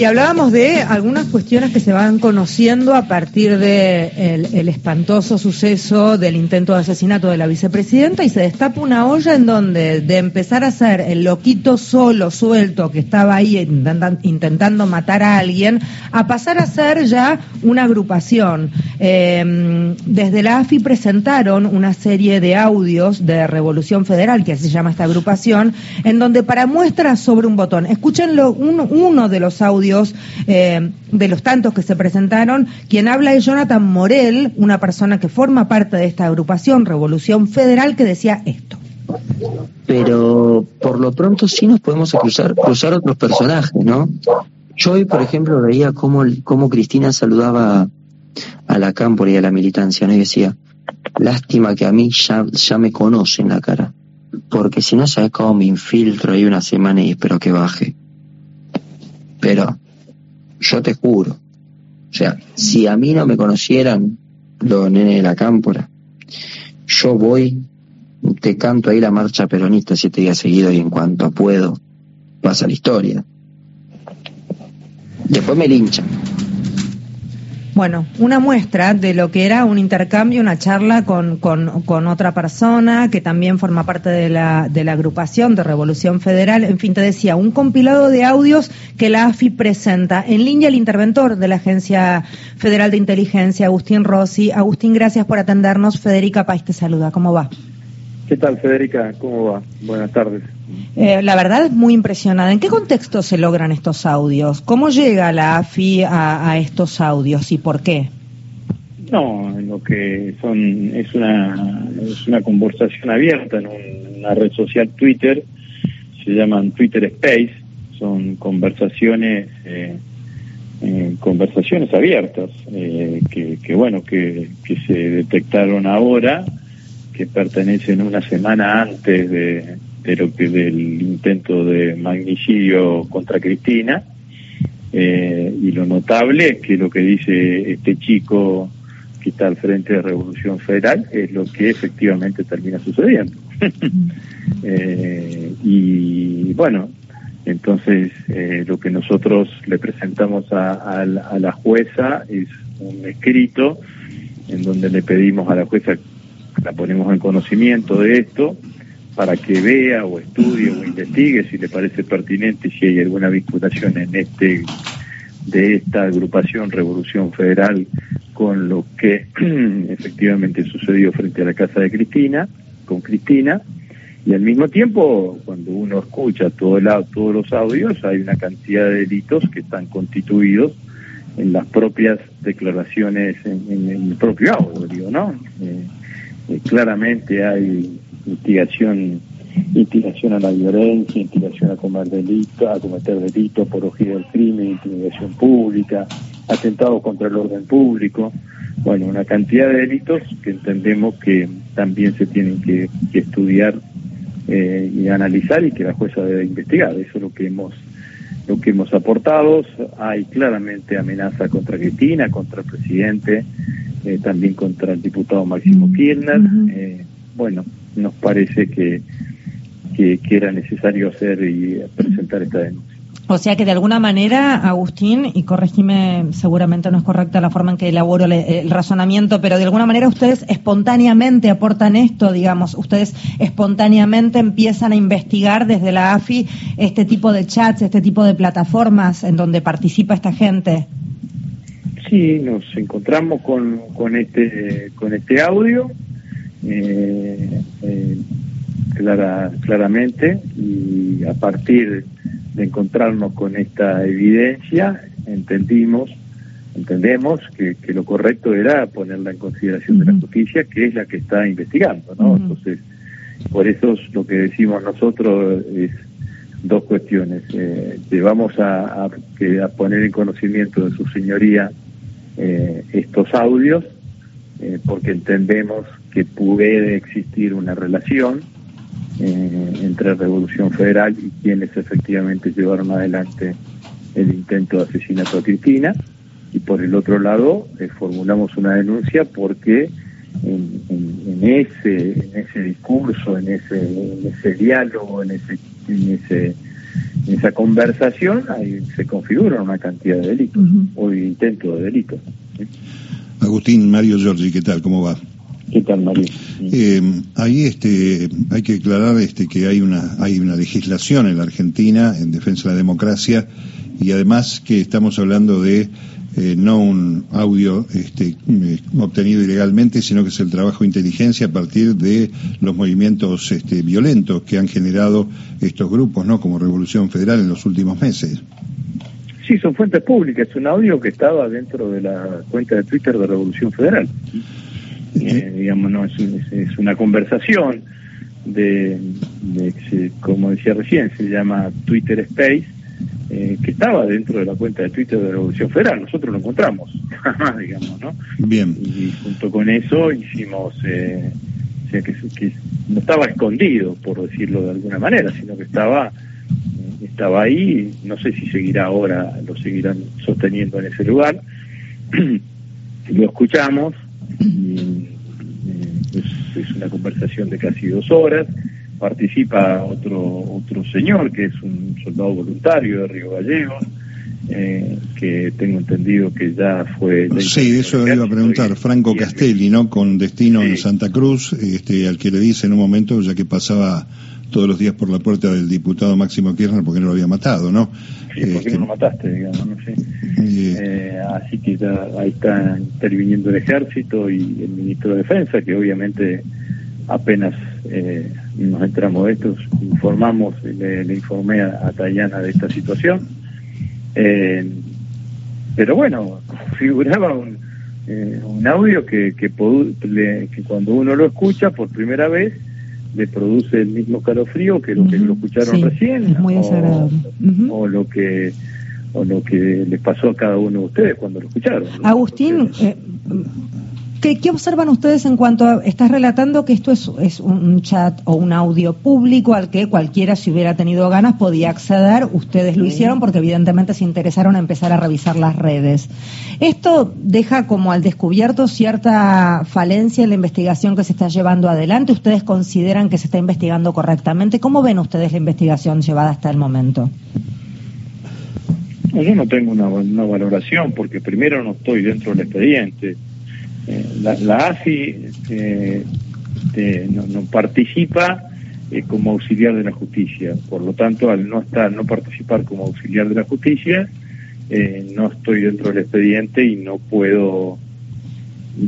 Y hablábamos de algunas cuestiones que se van conociendo a partir de el, espantoso suceso del intento de asesinato de la vicepresidenta y se destapa una olla en donde de empezar a ser el loquito solo, suelto, que estaba ahí intentando matar a alguien, a pasar a ser ya una agrupación. Eh, desde la AFI presentaron una serie de audios de Revolución Federal, que se llama esta agrupación, en donde para muestras sobre un botón, escúchenlo, uno de los audios eh, de los tantos que se presentaron. Quien habla es Jonathan Morel, una persona que forma parte de esta agrupación Revolución Federal, que decía esto. Pero por lo pronto sí nos podemos cruzar, cruzar otros personajes, ¿no? Yo hoy, por ejemplo, veía cómo, Cristina saludaba a la cámpora y a la militancia, ¿no? Y decía, lástima que a mí ya, ya me conocen la cara, porque si no sabes cómo me infiltro ahí una semana y espero que baje. Pero yo te juro, o sea, si a mí no me conocieran los nenes de la cámpora, yo voy, te canto ahí la marcha peronista siete días seguidos y en cuanto puedo, pasa la historia. Después me linchan. Bueno, una muestra de lo que era un intercambio, una charla con, con, otra persona que también forma parte de la, de la agrupación de Revolución Federal. En fin, te decía, un compilado de audios que la AFI presenta. En línea el interventor de la Agencia Federal de Inteligencia, Agustín Rossi. Agustín, gracias por atendernos. Federica País te saluda. ¿Cómo va? ¿Qué tal, Federica? ¿Cómo va? Buenas tardes. Eh, la verdad es muy impresionada. ¿En qué contexto se logran estos audios? ¿Cómo llega la AFI a, estos audios y por qué? No, lo que son es una es una conversación abierta en una red social Twitter, se llaman Twitter Space, son conversaciones eh, eh, conversaciones abiertas que, que, bueno que, que se detectaron ahora que pertenecen una semana antes de, lo que del intento de magnicidio contra Cristina eh, y lo notable es que lo que dice este chico que está al frente de Revolución Federal es lo que efectivamente termina sucediendo. Eh, y bueno entonces eh, lo que nosotros le presentamos a, a la jueza es un escrito en donde le pedimos a la jueza la ponemos en conocimiento de esto para que vea o estudie o investigue si le parece pertinente si hay alguna vinculación en este de esta agrupación Revolución Federal con lo que efectivamente sucedió frente a la casa de Cristina, con Cristina, y al mismo tiempo, cuando uno escucha todo el, todos los audios, hay una cantidad de delitos que están constituidos en las propias declaraciones, en, el propio audio, ¿no? Eh, claramente hay instigación instigación a la violencia, instigación a cometer delito, a cometer delitos, apología del crimen, intimidación pública, atentados contra el orden público, bueno, una cantidad de delitos que entendemos que también se tienen que, estudiar eh, y analizar y que la jueza debe investigar. Eso es lo que hemos lo que hemos aportado. Hay claramente amenaza contra Cristina, contra el presidente, eh, también contra el diputado Máximo mm, Kirchner. Eh, bueno, nos parece que, que, era necesario hacer y presentar esta denuncia. O sea que de alguna manera, Agustín, y corregime, seguramente no es correcta la forma en que elaboro el razonamiento, pero de alguna manera ustedes espontáneamente aportan esto, digamos, ustedes espontáneamente empiezan a investigar desde la AFI este tipo de chats, este tipo de plataformas en donde participa esta gente. Sí, nos encontramos con, este con este audio eh, eh, clara, claramente y a partir de encontrarnos con esta evidencia entendimos entendemos que, que lo correcto era ponerla en consideración de la justicia que es la que está investigando no entonces por eso lo que decimos nosotros es dos cuestiones. Eh, llevamos a, a, a poner en conocimiento de su señoría eh, estos audios eh, porque entendemos que puede existir una relación eh, entre Revolución Federal y quienes efectivamente llevaron adelante el intento de asesinato a Cristina y por el otro lado formulamos una denuncia porque en, ese en ese discurso en ese en ese diálogo en ese en ese en esa conversación ahí se configura una cantidad de delitos o intentos de delitos. Agustín Mario Giorgi, ¿qué tal? ¿Cómo va? ¿Qué tal, Mario? Eh, ahí este, hay que aclarar este, que hay una, hay una legislación en la Argentina en defensa de la democracia y además que estamos hablando de eh, no un audio este, eh, obtenido ilegalmente, sino que es el trabajo de inteligencia a partir de los movimientos este, violentos que han generado estos grupos, ¿no? Como Revolución Federal en los últimos meses. Sí, son fuentes públicas. Es un audio que estaba dentro de la cuenta de Twitter de Revolución Federal. Eh, digamos, no, es, una conversación de, como decía recién, se llama Twitter Space, eh, que estaba dentro de la cuenta de Twitter de la Revolución Federal. Nosotros lo encontramos, digamos, ¿no? Bien. Y junto con eso hicimos, eh, o sea, que, que, no estaba escondido, por decirlo de alguna manera, sino que estaba estaba ahí, no sé si seguirá ahora, lo seguirán sosteniendo en ese lugar. lo escuchamos, y, es, una conversación de casi dos horas. Participa otro otro señor que es un soldado voluntario de Río Gallegos, eh, que tengo entendido que ya fue. sí, eso iba a preguntar. Franco Castelli, ¿no? Con destino en Santa Cruz, este, al que le dice en un momento, ya que pasaba todos los días por la puerta del diputado Máximo Kirchner porque no lo había matado, ¿no? Sí, porque este, no lo mataste, digamos, no sé. Eh, así que ya ahí está interviniendo el ejército y el ministro de Defensa, que obviamente apenas eh, nos entramos de esto, informamos, le, le informé a, Tayana de esta situación. Eh, pero bueno, figuraba un, un audio que, que, que cuando uno lo escucha por primera vez, le produce el mismo escalofrío que lo que lo escucharon recién o, lo que o lo que les pasó a cada uno de ustedes cuando lo escucharon. Agustín, eh, ¿Qué, observan ustedes en cuanto a, estás relatando que esto es, es, un chat o un audio público al que cualquiera si hubiera tenido ganas podía acceder, ustedes lo hicieron porque evidentemente se interesaron a empezar a revisar las redes. Esto deja como al descubierto cierta falencia en la investigación que se está llevando adelante. ¿Ustedes consideran que se está investigando correctamente? ¿Cómo ven ustedes la investigación llevada hasta el momento? Yo no tengo una, valoración porque primero no estoy dentro del expediente eh, la, AFI eh, no, participa eh, como auxiliar de la justicia. Por lo tanto, al no estar, no participar como auxiliar de la justicia, no estoy dentro del expediente y no puedo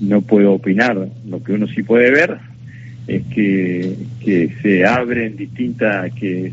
no puedo opinar. Lo que uno sí puede ver es que, que se abren distintas, que,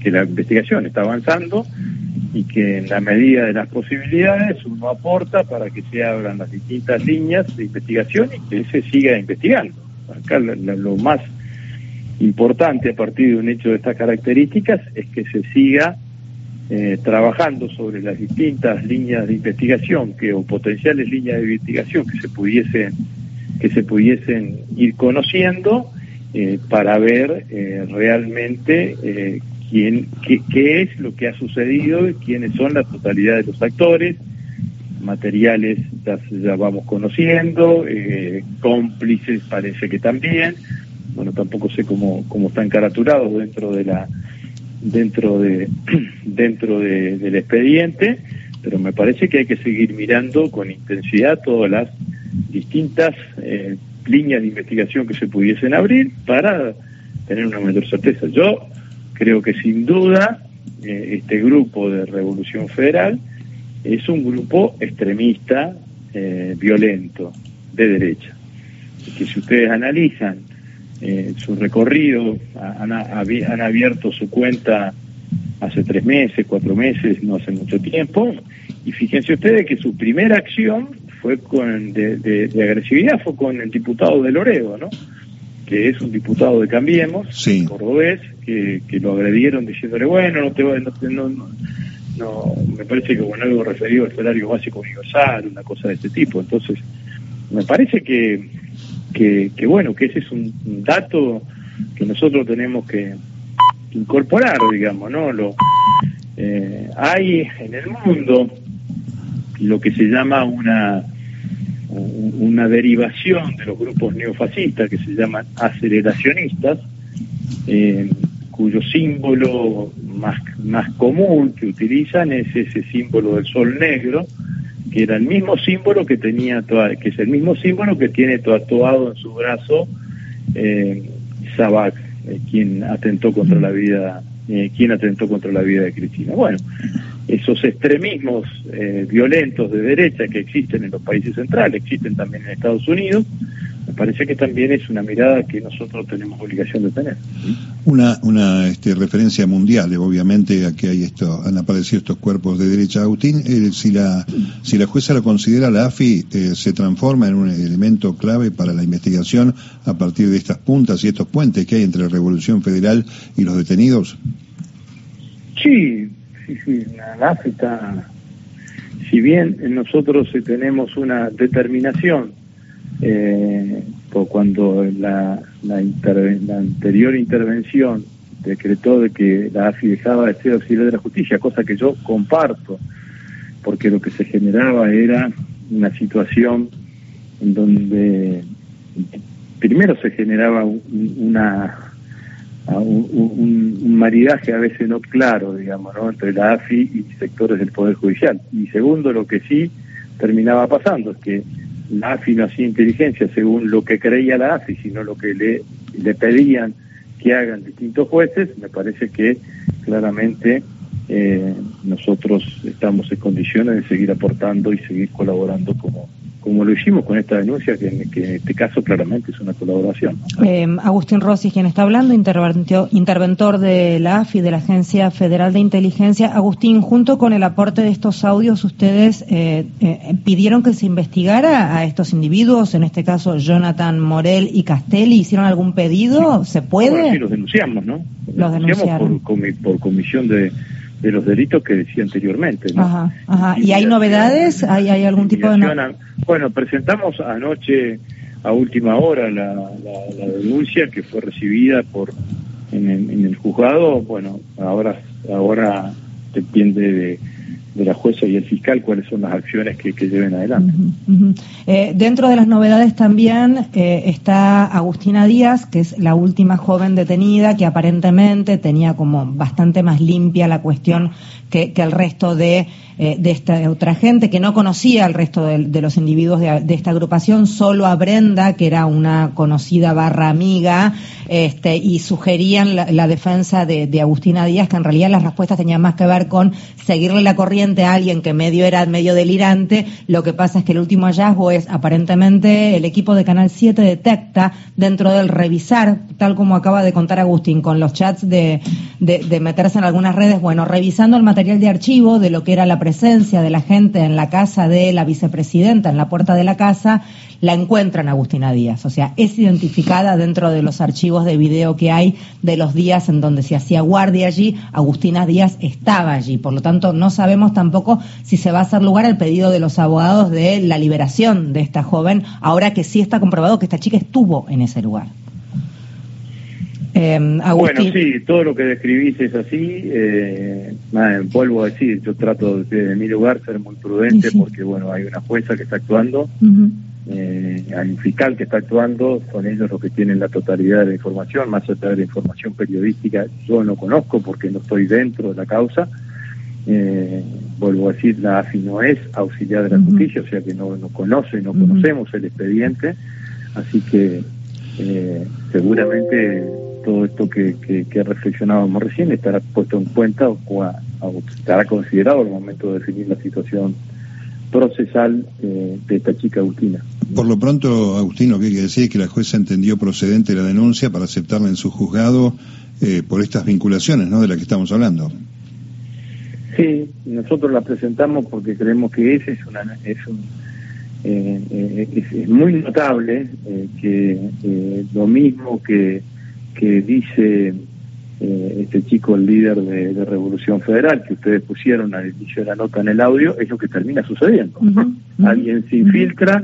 que la investigación está avanzando y que en la medida de las posibilidades uno aporta para que se abran las distintas líneas de investigación y que se siga investigando. Acá lo, más importante a partir de un hecho de estas características es que se siga eh, trabajando sobre las distintas líneas de investigación que o potenciales líneas de investigación que se pudiesen que se pudiesen ir conociendo eh, para ver eh, realmente eh, quién, qué, es lo que ha sucedido y quiénes son la totalidad de los actores. Materiales ya, vamos conociendo, eh, cómplices parece que también. Bueno, tampoco sé cómo, cómo están caraturados dentro de la dentro de dentro de, del expediente, pero me parece que hay que seguir mirando con intensidad todas las distintas eh, líneas de investigación que se pudiesen abrir para tener una mayor certeza. Yo Creo que sin duda eh, este grupo de Revolución Federal es un grupo extremista, eh, violento, de derecha. que si ustedes analizan eh, su recorrido, han, abierto su cuenta hace tres meses, cuatro meses, no hace mucho tiempo, y fíjense ustedes que su primera acción fue con de, de agresividad fue con el diputado de Lorego, ¿no? Que es un diputado de Cambiemos, cordobés, que, que, lo agredieron diciéndole, bueno, no te no, no, no, me parece que con algo referido al salario básico universal, una cosa de este tipo. Entonces, me parece que, que, que bueno, que ese es un, dato que nosotros tenemos que incorporar, digamos, ¿no? Lo, eh, hay en el mundo lo que se llama una una derivación de los grupos neofascistas que se llaman aceleracionistas, eh, cuyo símbolo más, más común que utilizan es ese símbolo del sol negro, que era el mismo símbolo que tenía, que es el mismo símbolo que tiene tatuado en su brazo eh, eh, quien atentó contra la vida, eh, quien atentó contra la vida de Cristina. Bueno, esos extremismos eh, violentos de derecha que existen en los países centrales, existen también en Estados Unidos, me parece que también es una mirada que nosotros tenemos obligación de tener. Una, una este, referencia mundial, obviamente, a que hay esto, han aparecido estos cuerpos de derecha. Agustín, eh, si, la, si la jueza lo considera, la AFI eh, se transforma en un elemento clave para la investigación a partir de estas puntas y estos puentes que hay entre la Revolución Federal y los detenidos. Sí, sí, sí, AFI está... Si bien nosotros tenemos una determinación eh, cuando la, la, la, anterior intervención decretó de que la AFI dejaba de ser auxiliar de la justicia, cosa que yo comparto, porque lo que se generaba era una situación en donde primero se generaba una un, un, maridaje a veces no claro, digamos, ¿no? entre la AFI y sectores del Poder Judicial. Y segundo, lo que sí terminaba pasando es que la AFI no hacía inteligencia según lo que creía la AFI, sino lo que le, le pedían que hagan distintos jueces, me parece que claramente eh, nosotros estamos en condiciones de seguir aportando y seguir colaborando como, como lo hicimos con esta denuncia, que, en este caso claramente es una colaboración. Eh, Agustín Rossi, quien está hablando, interventor de la AFI, de la Agencia Federal de Inteligencia. Agustín, junto con el aporte de estos audios, ustedes eh, eh, pidieron que se investigara a estos individuos, en este caso Jonathan Morel y Castelli, ¿hicieron algún pedido? ¿Se puede? sí, los denunciamos, ¿no? Los, denunciamos por comisión de de los delitos que decía anteriormente. Ajá, ajá. ¿Y, hay novedades? ¿Hay, ¿Hay algún tipo de...? bueno, presentamos anoche a última hora la, la, denuncia que fue recibida por en, en, el juzgado. Bueno, ahora ahora depende de de la jueza y el fiscal cuáles son las acciones que, que lleven adelante. Eh, dentro de las novedades también eh, está Agustina Díaz, que es la última joven detenida, que aparentemente tenía como bastante más limpia la cuestión que, que el resto de eh, de esta otra gente que no conocía al resto de, los individuos de, esta agrupación, solo a Brenda, que era una conocida barra amiga, este, y sugerían la, defensa de, Agustina Díaz, que en realidad las respuestas tenían más que ver con seguirle la corriente a alguien que medio era medio delirante. Lo que pasa es que el último hallazgo es, aparentemente, el equipo de Canal 7 detecta dentro del revisar, tal como acaba de contar Agustín, con los chats de, meterse en algunas redes, bueno, revisando el material de archivo de lo que era la presencia de la gente en la casa de la vicepresidenta, en la puerta de la casa, la encuentran Agustina Díaz. O sea, es identificada dentro de los archivos de video que hay de los días en donde se hacía guardia allí. Agustina Díaz estaba allí. Por lo tanto, no sabemos tampoco si se va a hacer lugar al pedido de los abogados de la liberación de esta joven, ahora que sí está comprobado que esta chica estuvo en ese lugar. Eh, bueno, sí, todo lo que describís es así. Eh, vuelvo a decir, yo trato desde mi lugar ser muy prudente porque, bueno, hay una jueza que está actuando, eh, hay un fiscal que está actuando, son ellos los que tienen la totalidad de la información, más allá de la información periodística, yo no conozco porque no estoy dentro de la causa. Eh, vuelvo a decir, la AFI no es auxiliar de la justicia, o sea que no, no conoce, no conocemos el expediente, así que eh, seguramente todo esto que, que, reflexionábamos recién estará puesto en cuenta o, estará considerado al momento de definir la situación procesal eh, de esta chica Agustina. Por lo pronto, Agustín, lo que hay que decir es que la jueza entendió procedente la denuncia para aceptarla en su juzgado eh, por estas vinculaciones ¿no? de las que estamos hablando. Sí, nosotros la presentamos porque creemos que ese es, una, es un, eh, es, muy notable que lo mismo que que dice eh, este chico, el líder de, Revolución Federal, que ustedes pusieron al inicio de la nota en el audio, es lo que termina sucediendo. Alguien se infiltra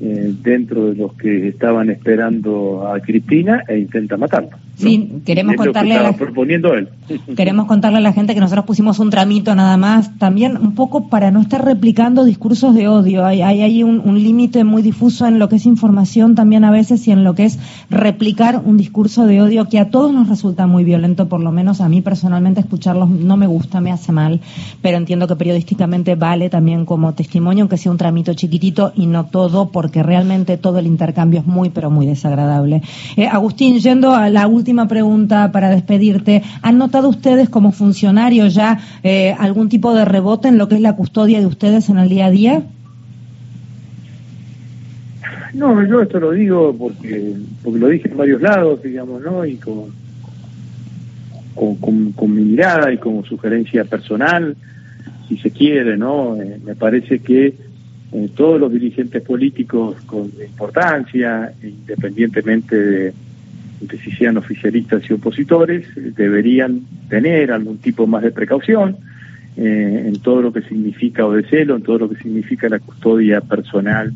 eh, dentro de los que estaban esperando a Cristina e intenta matarla. Sí, queremos contarle a la, proponiendo él. Queremos contarle a la gente que nosotros pusimos un tramito nada más, también un poco para no estar replicando discursos de odio. Hay, hay, un, un límite muy difuso en lo que es información también a veces y en lo que es replicar un discurso de odio que a todos nos resulta muy violento, por lo menos a mí personalmente escucharlos no me gusta, me hace mal, pero entiendo que periodísticamente vale también como testimonio, aunque sea un tramito chiquitito y no todo, porque realmente todo el intercambio es muy, pero muy desagradable. Eh, Agustín, yendo a la última pregunta para despedirte, ¿han notado ustedes como funcionarios ya eh, algún tipo de rebote en lo que es la custodia de ustedes en el día a día? No, yo esto lo digo porque porque lo dije en varios lados, digamos, ¿no? Y con, con, mi mirada y como sugerencia personal, si se quiere, ¿no? Eh, me parece que eh, todos los dirigentes políticos con importancia, independientemente de, si sean oficialistas y opositores, deberían tener algún tipo más de precaución eh, en todo lo que significa o de celo, en todo lo que significa la custodia personal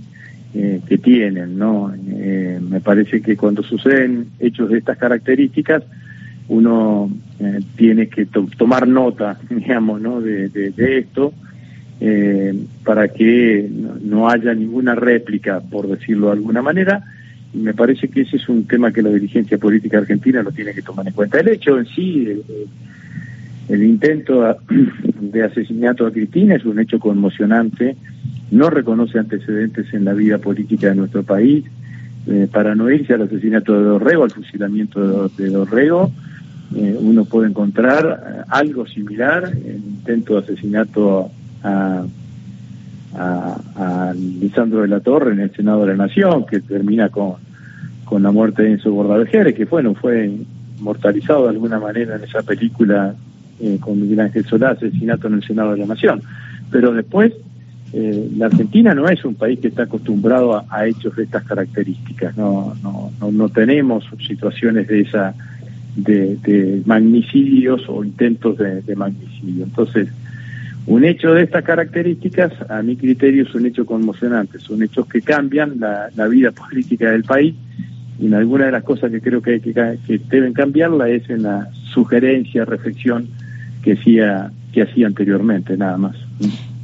eh, que tienen, ¿no? me parece que cuando suceden hechos de estas características, uno tiene que tomar nota, digamos, ¿no? de, de esto eh, para que no haya ninguna réplica, por decirlo de alguna manera. Me parece que ese es un tema que la dirigencia política argentina lo tiene que tomar en cuenta. El hecho en sí, el, intento de asesinato a Cristina es un hecho conmocionante, no reconoce antecedentes en la vida política de nuestro país. Eh, para no irse al asesinato de Dorrego, al fusilamiento de, Dorrego, eh, uno puede encontrar algo similar, el intento de asesinato a, Lisandro de la Torre en el Senado de la Nación, que termina con, con la muerte de Enzo Bordavejeres, que bueno, fue mortalizado de alguna manera en esa película eh, con Miguel Ángel Solá, asesinato en el Senado de la Nación. Pero después, eh, la Argentina no es un país que está acostumbrado a, hechos de estas características, no, no, no, tenemos situaciones de esa de, magnicidios o intentos de magnicidio. Entonces, un hecho de estas características, a mi criterio, es un hecho conmocionante, son hechos que cambian la, vida política del país y en alguna de las cosas que creo que, que, deben cambiarla es en la sugerencia, reflexión que hacía, que hacía anteriormente, nada más.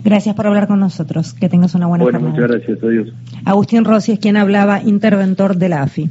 Gracias por hablar con nosotros. Que tengas una buena Bueno, muchas gracias. Adiós. Agustín Rossi es quien hablaba, interventor de la AFI.